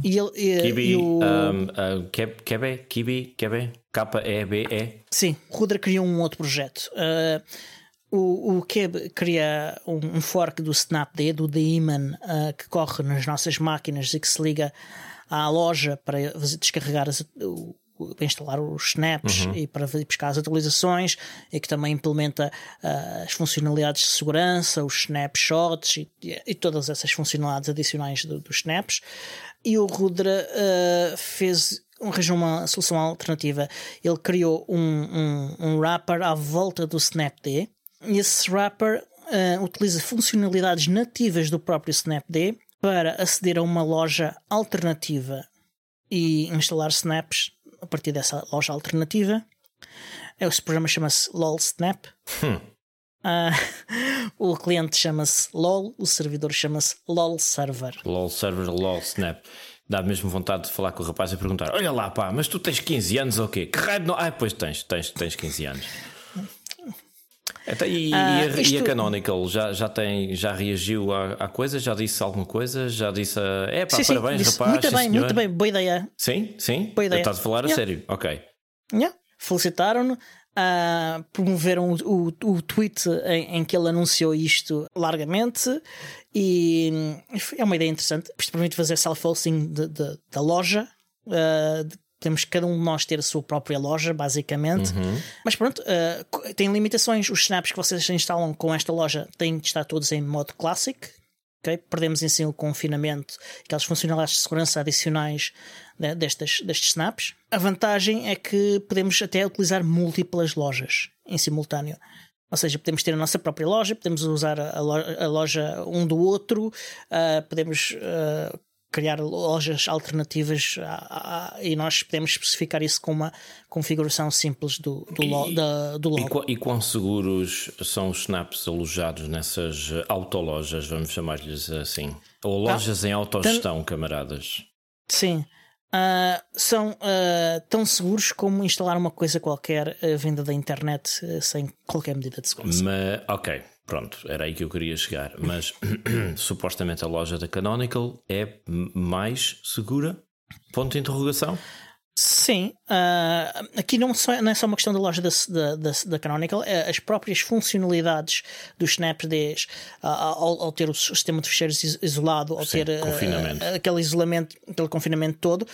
E ele. Kibi, e o... um, uh, Kebe, Kibi, Kebe, K-E-B-E. Sim, Rudra criou um outro projeto. Uh, o, o Keb cria um, um, fork do Snapd, do Daemon, uh, que corre nas nossas máquinas e que se liga à loja para descarregar as, o, para instalar os snaps uhum. e para buscar as atualizações e que também implementa uh, as funcionalidades de segurança, os snapshots e, e todas essas funcionalidades adicionais do, dos snaps. E o Rudra uh, fez arranjou uma solução alternativa. Ele criou um, um, um wrapper à volta do Snapd e esse wrapper uh, utiliza funcionalidades nativas do próprio Snapd para aceder a uma loja alternativa e instalar snaps a partir dessa loja alternativa. Esse programa chama-se LOL Snap. Hum. Uh, [laughs] o cliente chama-se LOL, o servidor chama-se LOL Server. LOL Server, LOL Snap. Dá mesmo vontade de falar com o rapaz e perguntar: Olha lá, pá, mas tu tens 15 anos ou quê? Que raio não. Ah, pois tens, tens, tens 15 anos. Então, e, uh, e, a, isto... e, a, Canonical já, já, tem, já reagiu à, à, coisa? Já disse alguma coisa? Já disse é pá, sim, parabéns, sim, rapaz. Muito bem, senhor. muito bem, boa ideia. Sim, sim. Boa ideia. Estás a falar a yeah. sério? Ok. Yeah. Felicitaram-no. Uh, promoveram o, o, o tweet em, em, que ele anunciou isto largamente e é uma ideia interessante. Isto permite fazer self-hosting da loja, uh, temos cada um de nós ter a sua própria loja, basicamente. Uhum. Mas pronto, uh, tem limitações. Os snaps que vocês instalam com esta loja têm de estar todos em modo Classic. Okay? Perdemos em si o confinamento, aquelas funcionalidades de segurança adicionais né, destes, destes snaps. A vantagem é que podemos até utilizar múltiplas lojas em simultâneo. Ou seja, podemos ter a nossa própria loja, podemos usar a loja, a loja um do outro, uh, podemos uh, criar lojas alternativas a, a, e nós podemos especificar isso com uma configuração simples do, do, lo, e, da, do logo. E, e quão seguros são os snaps alojados nessas autolojas, vamos chamar-lhes assim? Ou ah, lojas ah, em autogestão, tam, camaradas? Sim. Uh, são uh, tão seguros como instalar uma coisa qualquer uh, vinda da internet sem qualquer medida de segurança. Mas, ok, Pronto, era aí que eu queria chegar. Mas [clears throat] supostamente a loja da Canonical é mais segura? Ponto de interrogação? Sim, uh, aqui não, só, não, é só uma questão da loja da, da, da Canonical, é as próprias funcionalidades dos Snapds, uh, ao, ao, ter o sistema de ficheiros isolado, ao Sim, ter uh, aquele isolamento, aquele confinamento todo,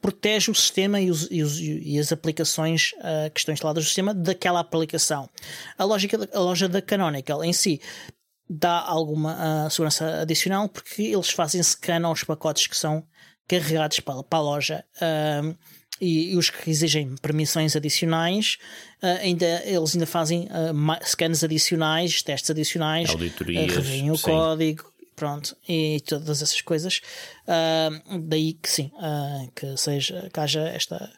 protege o sistema e, os, e, os, e as aplicações uh, que estão instaladas no sistema daquela aplicação. A, lógica, a loja da Canonical em si dá alguma uh, segurança adicional porque eles fazem scan aos pacotes que são carregados para, para a loja. Uh, e, e, os que exigem permissões adicionais, uh, ainda, eles ainda fazem uh, scans adicionais, testes adicionais, Auditorias, uh, o sim. código, pronto, e todas essas coisas. Uh, daí que sim, uh, que seja, que haja esta,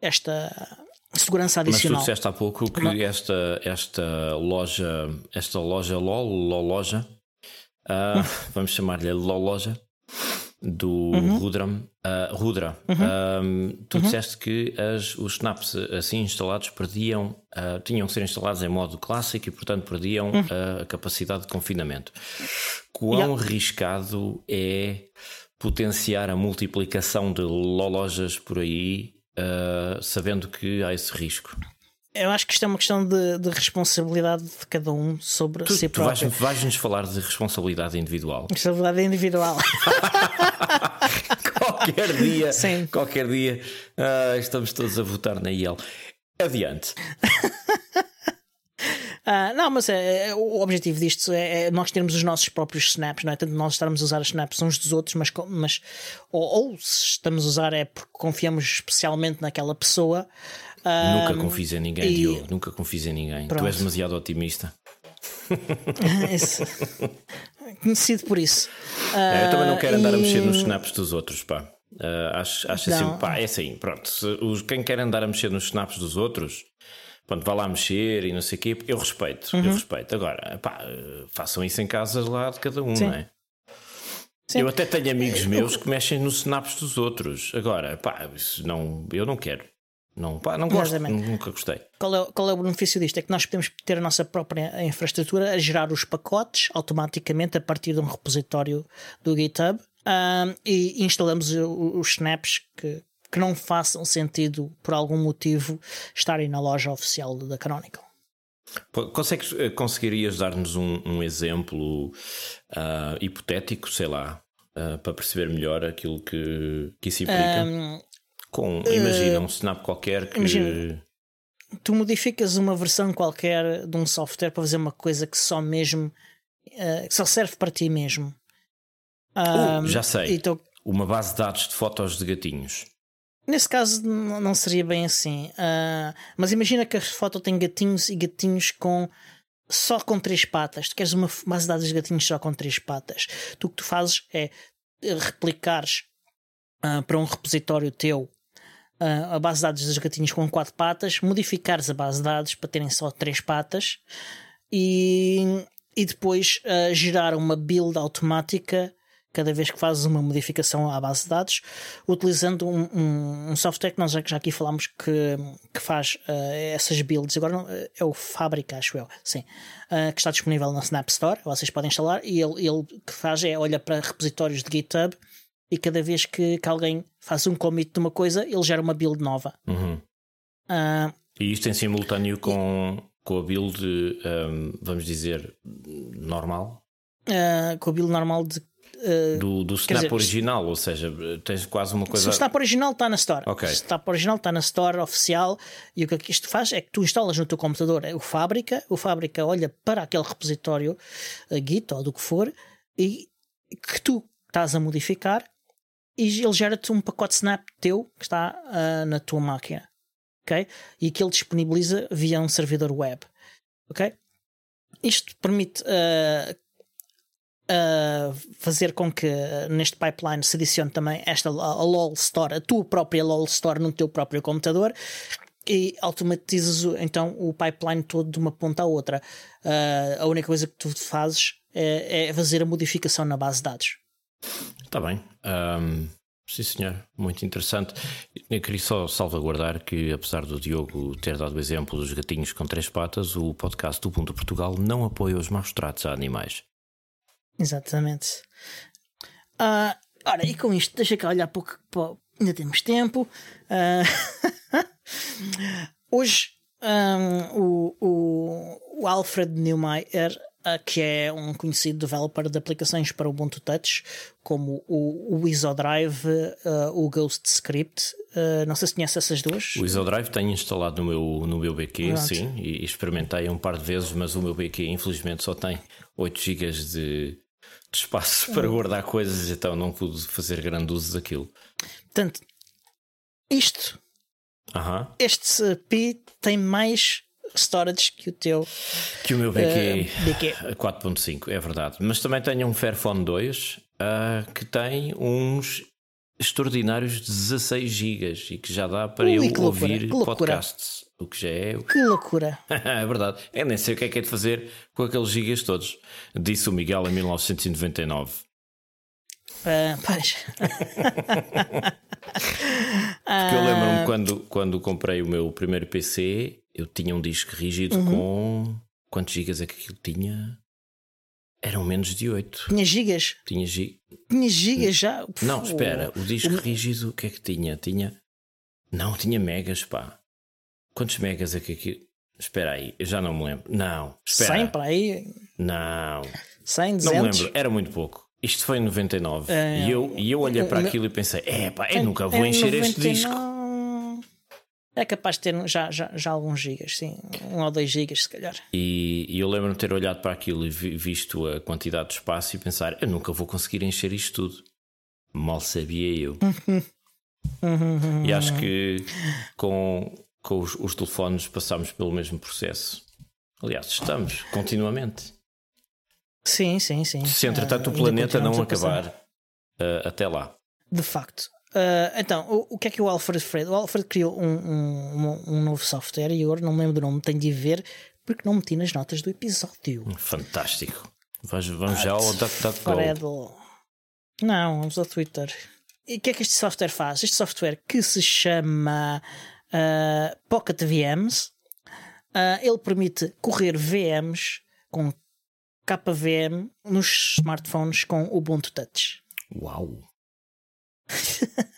esta segurança adicional. Mas tu disseste há pouco que esta, esta loja, esta loja LOL, LOL loja, uh, vamos chamar-lhe LOL loja, do uhum. Rudram, uh, Rudra, uhum. tu uhum. disseste que as, os snaps assim instalados perdiam, uh, tinham que ser instalados em modo clássico e, portanto, perdiam uhum. a capacidade de confinamento. Quão yeah. arriscado é potenciar a multiplicação de lojas por aí, uh, sabendo que há esse risco? Eu acho que isto é uma questão de, de responsabilidade de cada um sobre tu, si próprio. Tu vais, nos falar de responsabilidade individual. Responsabilidade individual. [laughs] qualquer dia, Sim. qualquer dia, uh, estamos todos a votar na IEL. Adiante. Uh, [laughs] não, mas é, é, o objetivo disto é, é, nós termos os nossos próprios snaps, não é? Tanto nós estarmos a usar os snaps uns dos outros, mas, mas ou, ou se estamos a usar é porque confiamos especialmente naquela pessoa. Nunca confies em ninguém, e... Diogo, nunca confies em ninguém. Pronto. Tu és demasiado otimista. [laughs] Conhecido por isso. Uh, eu também não quero andar e... a mexer nos snaps dos outros, pá. Uh, acho acho assim, pá, é assim, pronto. Os, quem quer andar a mexer nos snaps dos outros, pronto, vá lá mexer e não sei o quê, eu respeito, uhum. eu respeito. Agora, pá, façam isso em casas lá de cada um, Sim. não é? Sim. Eu até tenho amigos meus que mexem nos snaps dos outros. Agora, pá, isso não, eu não quero. Não, pá, não gosto, nunca gostei. Qual é, qual é o benefício disto? É que nós podemos ter a nossa própria infraestrutura a gerar os pacotes automaticamente a partir de um repositório do GitHub um, e instalamos os snaps que, que não façam sentido por algum motivo estarem na loja oficial da Canonical. Consegues, eh, conseguirias dar-nos um, um, exemplo uh, hipotético, sei lá, uh, para perceber melhor aquilo que, que isso implica? Um, Com, imagina, uh, um snap qualquer que. Imagina, tu modificas uma versão qualquer de um software para fazer uma coisa que só mesmo. que só serve para ti mesmo. Um, já sei. Então, uma base de dados de fotos de gatinhos. Nesse caso não seria bem assim. Uh, mas imagina que a foto tem gatinhos e gatinhos com só com três patas. Tu queres uma base de dados de gatinhos só com três patas. Tu o que tu fazes é replicares uh, para um repositório teu uh, a base de dados dos gatinhos com quatro patas, modificares a base de dados para terem só três patas e, e depois gerar uma build automática cada vez que fazes uma modificação à base de dados, utilizando um, um, um software que nós já, já, aqui falámos que, que faz uh, essas builds. Agora não, é o Fábrica, acho eu, sim, uh, que está disponível na Snap Store. Vocês podem instalar e ele, ele que faz é olha para repositórios de GitHub e cada vez que, que alguém faz um commit de uma coisa, ele gera uma build nova. Uhum. Uh, e isto em simultâneo com, e, com a build, um, vamos dizer, normal? com a build normal de Uh, do, do Snap dizer, original, ou seja, tens quase uma coisa. Se o Snap original está na Store. Okay. O Snap original está na Store oficial e o que isto faz é que tu instalas no teu computador o Fábrica, o Fábrica olha para aquele repositório Git ou do que for e que tu estás a modificar e ele gera-te um pacote Snap teu que está uh, na tua máquina. Ok? E que ele disponibiliza via um servidor web. Ok? Isto permite uh, uh, fazer com que neste pipeline se adicione também esta a, LOL Store, a tua própria LOL Store no teu próprio computador e automatizas então o pipeline todo de uma ponta à outra. A única coisa que tu fazes é, é, fazer a modificação na base de dados. Está bem. Um, sim, senhor. Muito interessante. Eu queria só salvaguardar que, apesar do Diogo ter dado o exemplo dos gatinhos com três patas, o podcast do Ponto Portugal não apoia os maus tratos a animais. Exatamente. Uh, ora, e com isto, deixa cá olhar pouco. Ainda temos tempo. Uh, [laughs] hoje, um, o, o, o, Alfred Neumayer, uh, que é um conhecido developer de aplicações para o Ubuntu Touch, como o, o IsoDrive, uh, o Ghost Script. Uh, não sei se conhece essas duas. O IsoDrive tenho instalado no meu, no meu BQ, Pronto. sim, e experimentei um par de vezes, mas o meu BQ infelizmente só tem 8 GB de, de espaço para guardar coisas, então não pude fazer grande uso daquilo. Portanto, isto, uh -huh. este P tem mais storage que o teu que o meu BQ, uh, BQ. 4.5, é verdade. Mas também tenho um Fairphone 2 uh, que tem uns extraordinários 16 gigas e que já dá para Ui, eu loucura, ouvir podcasts. O que já é. Que loucura. [laughs] é verdade. Eu nem sei o que é que é de fazer com aqueles gigas todos. Disse o Miguel em 1999. Ah, pois. [laughs] Porque eu lembro-me quando, quando comprei o meu primeiro PC, eu tinha um disco rígido Uhum. com. Quantos gigas é que aquilo tinha? Eram menos de 8. Tinha gigas. Tinha gi... Tinha gigas já. Não, espera, o disco rígido o que é que tinha? Tinha. Não, tinha megas, pá. Quantos megas é que aquilo. Espera aí, eu já não me lembro. Não, espera. 100 para aí. Não, 100, não 200. me lembro, era muito pouco. Isto foi em 99 É, e, eu, e eu olhei para o meu- aquilo e pensei: é pá, eu nunca vou encher este 99, disco. É capaz de ter já, já, já alguns gigas, sim. Um ou dois gigas, se calhar. E, e eu lembro-me de ter olhado para aquilo e vi- visto a quantidade de espaço e pensar: eu nunca vou conseguir encher isto tudo. Mal sabia eu. e acho que com, com os, os telefones passámos pelo mesmo processo. Aliás, estamos continuamente. Sim, sim, sim. Se entretanto o planeta não acabar ah, até lá. De facto. Ah, então, o, o que é que o Alfred fez? O Alfred criou um, um, um- novo software e agora não me lembro do nome, tenho de ver porque não meti nas notas do episódio. Fantástico. Vamos, vamos já ao DuckDuckGo. Não, vamos ao Twitter. E o que é que este software faz? Este software que se chama ah, Pocket VMs, ah, ele permite correr VMs com KVM nos smartphones com Ubuntu Touch. Uau! [laughs]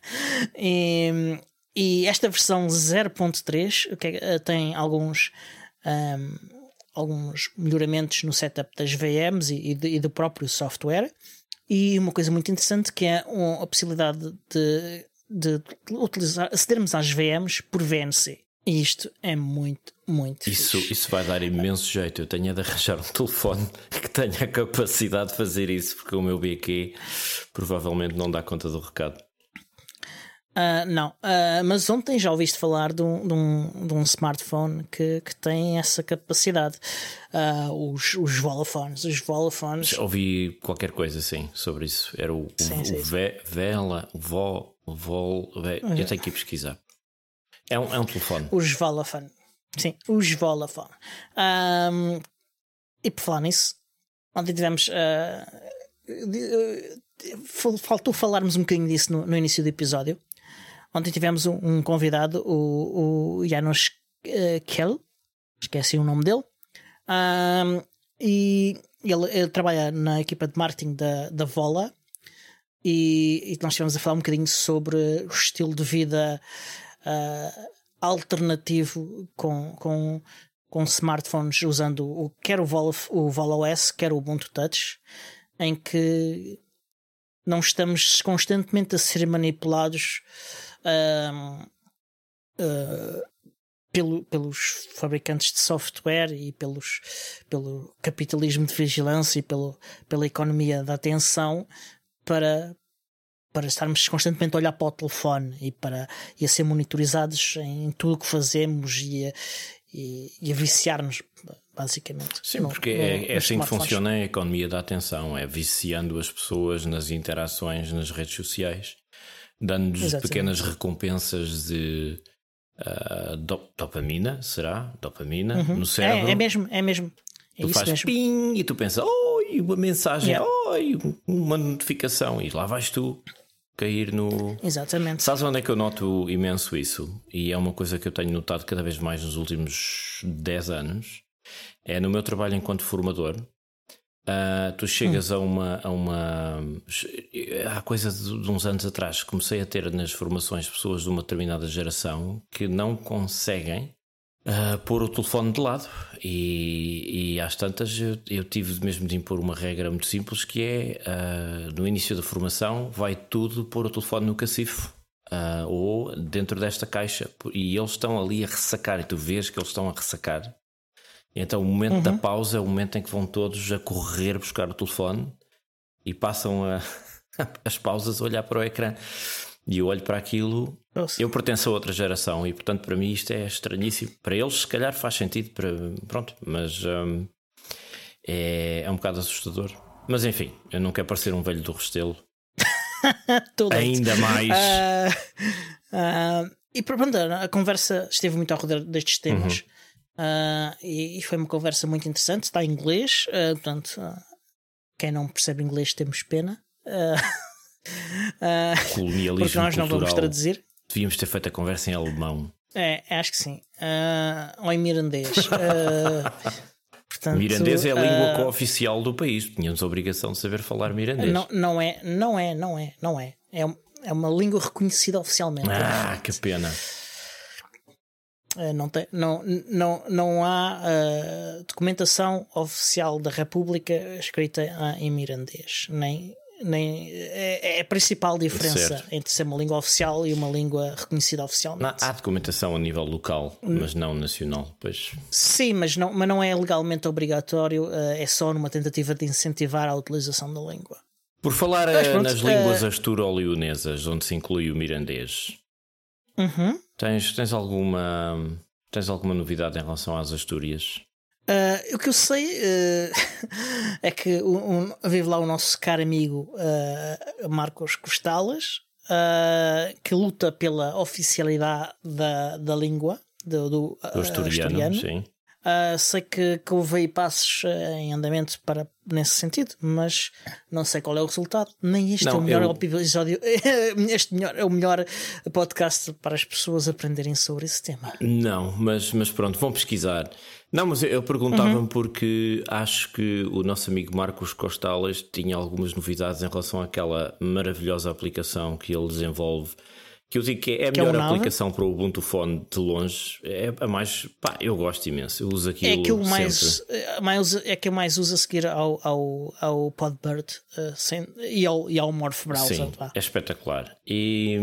E, e esta versão 0.3 o que é- tem alguns, ahm, alguns melhoramentos no setup das VMs e, e, de- e do próprio software. E uma coisa muito interessante que é um- a possibilidade de, de utilizar, acedermos às VMs por VNC. E isto é muito, muito Isso, fixe. isso vai dar imenso jeito. Eu tenho é de arranjar um telefone [laughs] que tenha a capacidade de fazer isso, porque o meu BQ provavelmente não dá conta do recado. Ah, não, Ah, mas ontem já ouviste falar de um, de um, de um smartphone que, que tem essa capacidade. Ah, os, os Volaphones. Os Volaphones. Ouvi qualquer coisa assim sobre isso. Era o, o, Sim, sim, o Ve- Vela, o Vo, o Vol. Ve- Eu tenho que ir pesquisar. É um, é um telefone. Os Volafone. Sim, os Volafone. Ahm, e por falar nisso, ontem tivemos. ah, fal- faltou falarmos um bocadinho disso no, no início do episódio. Ontem tivemos um, um convidado, o, o Janos eh, Kell, esqueci o nome dele, Ahm, e ele, ele trabalha na equipa de marketing da, da Vola. E, e nós estivemos a falar um bocadinho sobre o estilo de vida ah, alternativo com, com, com smartphones usando o, quer o Vola, o Vola OS, quer o Ubuntu Touch, em que não estamos constantemente a ser manipulados ahm, ah, pelo- pelos fabricantes de software e pelos, pelo capitalismo de vigilância e pelo, pela economia da atenção para, para estarmos constantemente a olhar para o telefone e, para, e a ser monitorizados em tudo o que fazemos e a, e, e a viciar-nos, basicamente. Sim, no- porque no- é, é nos assim que funciona a economia da atenção, é viciando as pessoas nas interações nas redes sociais, dando-lhes pequenas recompensas de ah, do- dopamina, será? Dopamina no cérebro. É, é mesmo, é mesmo. É tu fazes mesmo. ping e tu pensas, oi, uma mensagem, Yeah. oi, uma notificação, e lá vais tu cair no. Exatamente. Sabes onde é que eu noto imenso isso? E é uma coisa que eu tenho notado cada vez mais nos últimos 10 anos. É no meu trabalho enquanto formador. Ah, tu chegas a, uma, a uma. Há coisa de uns anos atrás comecei a ter nas formações pessoas de uma determinada geração que não conseguem ah, pôr o telefone de lado. E, e às tantas eu, eu tive mesmo de impor uma regra muito simples que é ah, no início da formação vai tudo pôr o telefone no cacifo. ah, ou dentro desta caixa e eles estão ali a ressacar e tu vês que eles estão a ressacar então o momento da pausa é o momento em que vão todos a correr buscar o telefone e passam a- [laughs] as pausas a olhar para o ecrã e eu olho para aquilo Nossa. eu pertenço a outra geração e portanto para mim isto é estranhíssimo. Para eles se calhar faz sentido para pronto, mas hum, é, é um bocado assustador. Mas enfim, eu não quero parecer um velho do Restelo [laughs] Ainda mais. Uh, uh, e pronto, a conversa esteve muito ao redor destes temas. Uhum. Uh, e, e, foi uma conversa muito interessante. Está em inglês, portanto, quem não percebe inglês temos pena. [laughs] Colonialismo porque nós não vamos traduzir. Devíamos ter feito a conversa em alemão. É, acho que sim. ou em mirandês. [laughs] Portanto, mirandês é a língua uh, cooficial do país. Tínhamos a obrigação de saber falar mirandês. Não, não é, não é, não é, não é. É, é uma língua reconhecida oficialmente. Ah, que pena. Uh, não, tem, não, não, não há uh, documentação oficial da República escrita em mirandês, nem nem é, é, a principal diferença certo. entre ser uma língua oficial e uma língua reconhecida oficialmente. Não, há documentação a nível local, mas não nacional, pois. Sim, mas não, mas não é legalmente obrigatório, eh, é só numa tentativa de incentivar a utilização da língua. Por falar mas, pronto, nas línguas uh... asturo-leonesas, onde se inclui o mirandês, uhum. tens, tens, alguma, tens alguma novidade em relação às Astúrias? Uh, o que eu sei uh, [laughs] é que um, um, vive lá o nosso caro amigo uh, Marcos Costalas, que luta pela oficialidade da, da língua do, do, do asturiano, asturiano. Sei que, que houve aí passos em andamento para, nesse sentido, mas não sei qual é o resultado. Nem este não, é o melhor eu... episódio. [laughs] este melhor, é o melhor podcast para as pessoas aprenderem sobre esse tema. Não, mas, mas pronto, vão pesquisar. Não, mas eu perguntava-me uhum. porque acho que o nosso amigo Marcos Costales tinha algumas novidades em relação àquela maravilhosa aplicação que ele desenvolve que eu digo que é a que melhor é aplicação para o Ubuntu Phone de longe. É a mais. Pá, eu gosto imenso. Eu uso aquilo. É aquilo mais, é, mais. É que eu mais uso a seguir ao, ao, ao Podbird uh, sem, e, ao, e ao Morph Browser. Sim, é espetacular. E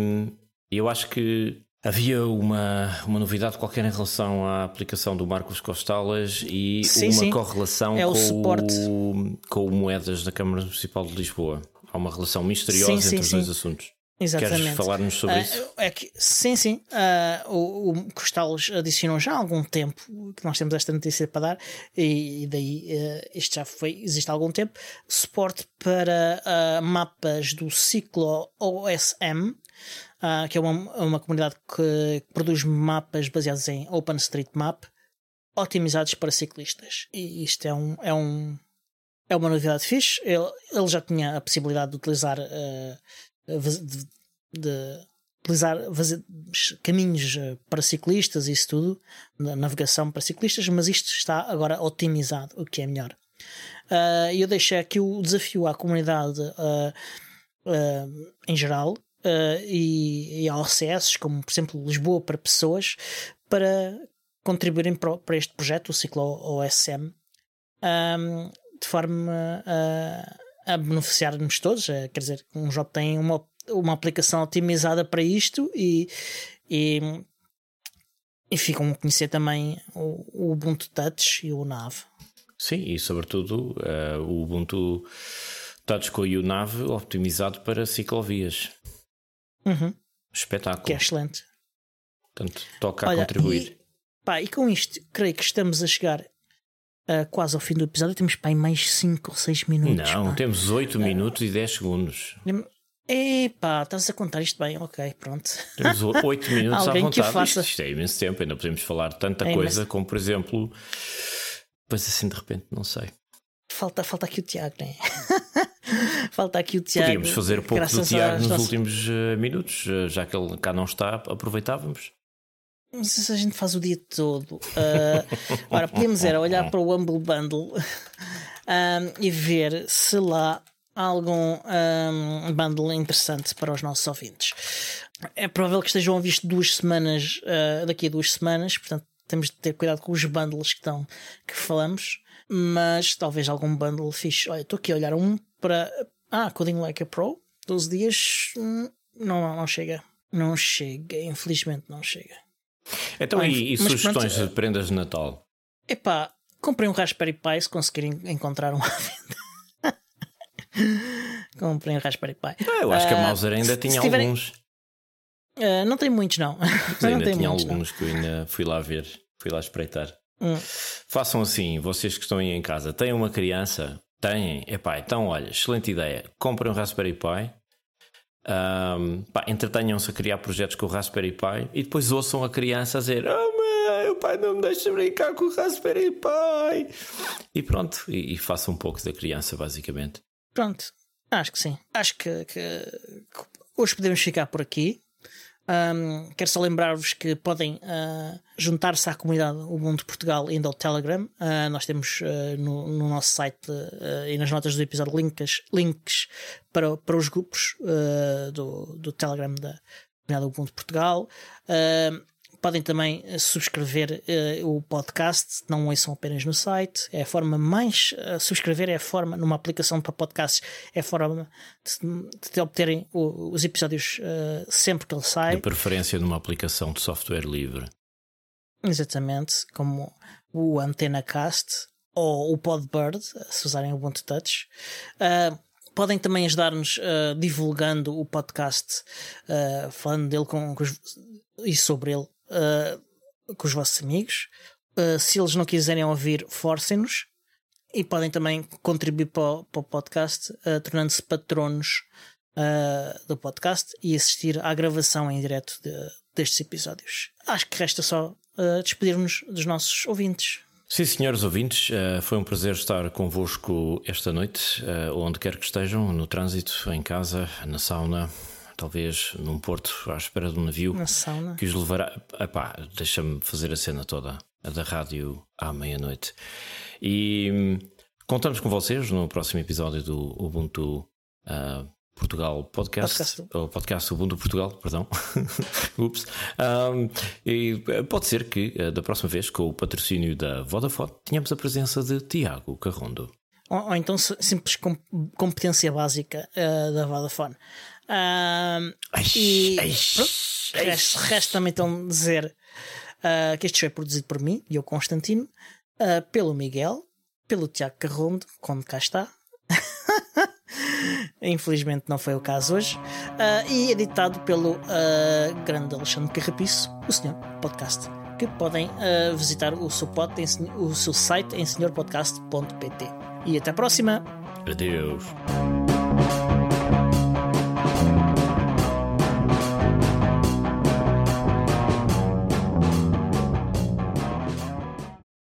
eu acho que. Havia uma, uma novidade qualquer em relação à aplicação do Marcos Costalas e sim, uma sim. correlação é com, o, com o Moedas da Câmara Municipal de Lisboa. Há uma relação misteriosa sim, entre os dois assuntos. Exatamente. Queres falar-nos sobre uh, isso? É que, sim, sim. Uh, o, o Costalos adicionou já há algum tempo que nós temos esta notícia para dar, e, e daí uh, isto já foi, existe há algum tempo. Suporte para mapas do ciclo OSM, que é uma, uma comunidade que produz mapas baseados em OpenStreetMap, otimizados para ciclistas. E isto é um. É um é uma novidade fixe. Ele, ele já tinha a possibilidade de utilizar uh, de, de utilizar caminhos eh, para ciclistas e isso tudo, navegação para ciclistas, mas isto está agora otimizado, o que é melhor. Uh, eu deixei aqui o desafio à comunidade uh, uh, em geral e, e a OCS, como por exemplo Lisboa para pessoas, para contribuírem para, para este projeto, o ciclo OSM, um, de forma a a beneficiar-nos todos. É, quer dizer, um jogo tem uma, uma aplicação otimizada para isto e, e, e ficam a conhecer também o, Ubuntu Touch e o Nav. Sim, e sobretudo uh, o Ubuntu Touch com o Nav optimizado para ciclovias. Uhum. Espetáculo. Que é excelente. Portanto, toca Olha, a contribuir. E, pá, e com isto, creio que estamos a chegar uh, quase ao fim do episódio. Temos para mais 5 ou 6 minutos. Não, pá. temos 8 uh, minutos e 10 segundos. Epá, estás a contar isto bem, ok, pronto. Temos 8 [laughs] minutos à vontade. Que faça... isto, isto é imenso tempo, ainda podemos falar tanta é coisa como, por exemplo, pois assim de repente, não sei. Falta, falta aqui o Tiago, né? [laughs] [laughs] falta aqui o Tiago. Podíamos fazer pouco do Tiago nos nossos... últimos uh, minutos, uh, já que ele cá não está, aproveitávamos. Não sei se a gente faz o dia todo. Uh, ora, podemos era olhar para o Humble Bundle [laughs] um, e ver se lá há algum um, bundle interessante para os nossos ouvintes. É provável que estejam a visto duas semanas, uh, daqui a duas semanas, portanto temos de ter cuidado com os bundles que estão que falamos, mas talvez algum bundle fixe. Olha, estou aqui a olhar um para. Ah, Coding Like a Pro, 12 dias. Hum, não, não, não chega. Não chega, infelizmente não chega. Então, ah, e, e sugestões pronto, de prendas de Natal? Epá, comprei um Raspberry Pi se conseguirem encontrar um à venda. [laughs] comprei um Raspberry Pi. Ah, eu acho uh, que a Mauser ainda tinha tiverem... alguns. Uh, não tem muitos, não. Mas [laughs] ainda não tinha muitos, alguns não. que eu ainda fui lá ver, fui lá espreitar. Hum. Façam assim, vocês que estão aí em casa, têm uma criança? Têm? Epá, então olha, excelente ideia. Comprem um Raspberry Pi Um, entretenham-se a criar projetos com o Raspberry Pi e depois ouçam a criança a dizer: Oh, mãe, o pai não me deixa brincar com o Raspberry Pi. E pronto, e, e faça um pouco da criança, basicamente. Pronto, acho que sim. Acho que, que, que hoje podemos ficar por aqui. Um, quero só lembrar-vos que podem uh, juntar-se à comunidade Ubuntu Portugal indo ao Telegram. Uh, nós temos uh, no, no, nosso site e nas notas do episódio links, links para, para os grupos do, do Telegram da comunidade Ubuntu Portugal. Podem também eh, subscrever uh, o podcast, não ouçam apenas no site. É a forma mais. Uh, subscrever é a forma, numa aplicação para podcasts, é a forma de, de obterem o, os episódios uh, sempre que ele sai. De preferência numa aplicação de software livre. Exatamente, como o AntenaCast ou o Podbird, se usarem o Ubuntu Touch. Podem também ajudar-nos divulgando o podcast, falando dele com, com os, e sobre ele uh, com os vossos amigos. Uh, se eles não quiserem ouvir, forcem-nos. E podem também contribuir para o, para o podcast, uh, tornando-se patronos do podcast e assistir à gravação em direto de, destes episódios. Acho que resta só despedir-nos dos nossos ouvintes. Sim, senhores ouvintes, foi um prazer estar convosco esta noite, onde quer que estejam, no trânsito, em casa, na sauna, talvez num porto à espera de um navio que os levará. Epá, deixa-me fazer a cena toda, a da rádio à meia-noite. E hum, contamos com vocês no próximo episódio do Ubuntu uh, Portugal Podcast, podcast. ou podcast Ubuntu Portugal, perdão. [laughs] Ups. Um, e eh, pode ser que uh, da próxima vez, com o patrocínio da Vodafone, tenhamos a presença de Tiago Carrondo. Ou, ou então simples competência básica uh, da Vodafone. Uh, e resta-me então dizer uh, que este show é produzido por mim, eu Constantino, uh, pelo Miguel, pelo Tiago Carrondo, quando cá está. [laughs] Infelizmente não foi o caso hoje. Uh, e editado pelo uh, grande Alexandre Carrapiço, o Senhor Podcast. Que podem uh, visitar o seu, pod, o seu site em senhorpodcast.pt. E até a próxima! Adeus!